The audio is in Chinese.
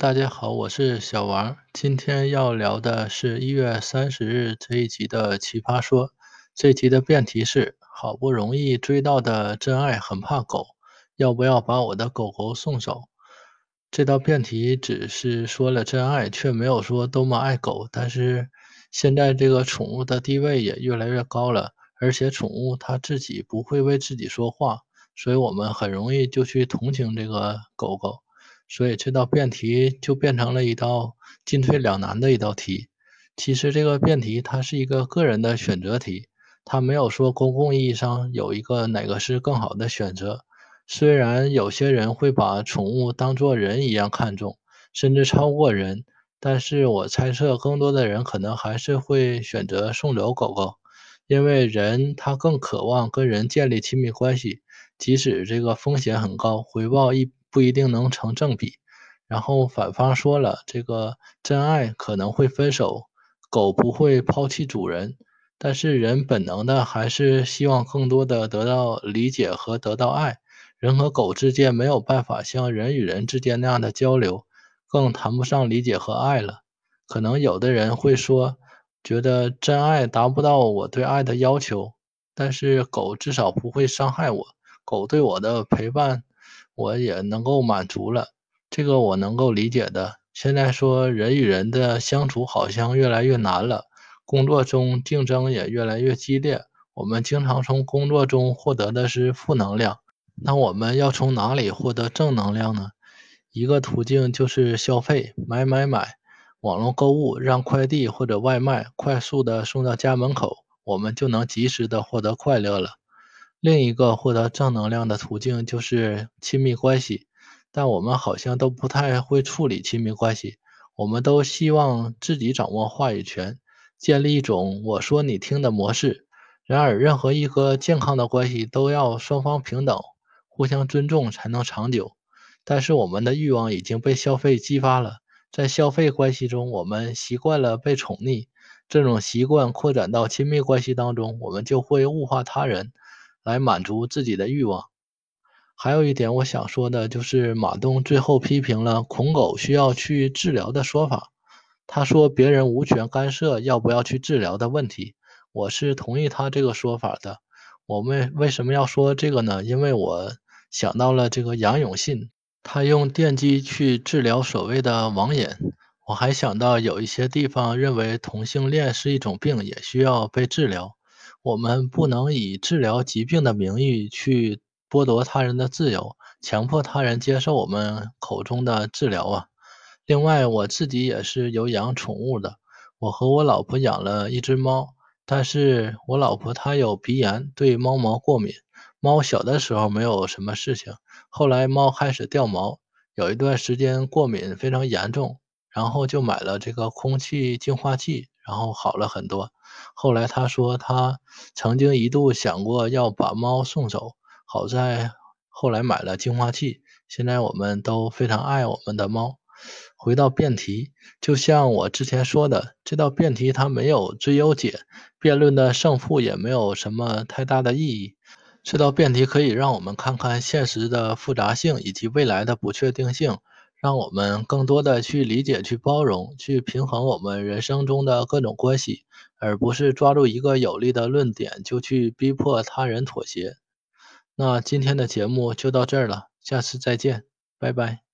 大家好，我是小王。今天要聊的是一月三十日这一集的奇葩说。这集的辩题是：好不容易追到的真爱很怕狗，要不要把我的狗狗送走？这道辩题只是说了真爱，却没有说多么爱狗。但是现在这个宠物的地位也越来越高了，而且宠物它自己不会为自己说话，所以我们很容易就去同情这个狗狗。所以这道辩题就变成了一道进退两难的一道题。其实这个辩题它是一个个人的选择题，它没有说公共意义上有一个哪个是更好的选择。虽然有些人会把宠物当作人一样看重，甚至超过人，但是我猜测更多的人可能还是会选择送走狗狗，因为人他更渴望跟人建立亲密关系，即使这个风险很高，回报一。不一定能成正比。然后反方说了，这个真爱可能会分手，狗不会抛弃主人，但是人本能的还是希望更多的得到理解和得到爱。人和狗之间没有办法像人与人之间那样的交流，更谈不上理解和爱了。可能有的人会说，觉得真爱达不到我对爱的要求，但是狗至少不会伤害我，狗对我的陪伴。我也能够满足了，这个我能够理解的。现在说人与人的相处好像越来越难了，工作中竞争也越来越激烈，我们经常从工作中获得的是负能量。那我们要从哪里获得正能量呢？一个途径就是消费，买买买，网络购物，让快递或者外卖快速的送到家门口，我们就能及时的获得快乐了。另一个获得正能量的途径就是亲密关系，但我们好像都不太会处理亲密关系。我们都希望自己掌握话语权，建立一种我说你听的模式。然而，任何一个健康的关系都要双方平等、互相尊重才能长久。但是，我们的欲望已经被消费激发了，在消费关系中，我们习惯了被宠溺，这种习惯扩展到亲密关系当中，我们就会物化他人。来满足自己的欲望。还有一点我想说的，就是马东最后批评了恐狗需要去治疗的说法。他说别人无权干涉要不要去治疗的问题。我是同意他这个说法的。我们为什么要说这个呢？因为我想到了这个杨永信，他用电击去治疗所谓的网瘾。我还想到有一些地方认为同性恋是一种病，也需要被治疗。我们不能以治疗疾病的名义去剥夺他人的自由，强迫他人接受我们口中的治疗啊。另外，我自己也是有养宠物的，我和我老婆养了一只猫，但是我老婆她有鼻炎，对猫毛过敏。猫小的时候没有什么事情，后来猫开始掉毛，有一段时间过敏非常严重，然后就买了这个空气净化器。然后好了很多。后来他说他曾经一度想过要把猫送走，好在后来买了净化器。现在我们都非常爱我们的猫。回到辩题，就像我之前说的，这道辩题它没有最优解，辩论的胜负也没有什么太大的意义。这道辩题可以让我们看看现实的复杂性以及未来的不确定性。让我们更多的去理解、去包容、去平衡我们人生中的各种关系，而不是抓住一个有利的论点就去逼迫他人妥协。那今天的节目就到这儿了，下次再见，拜拜。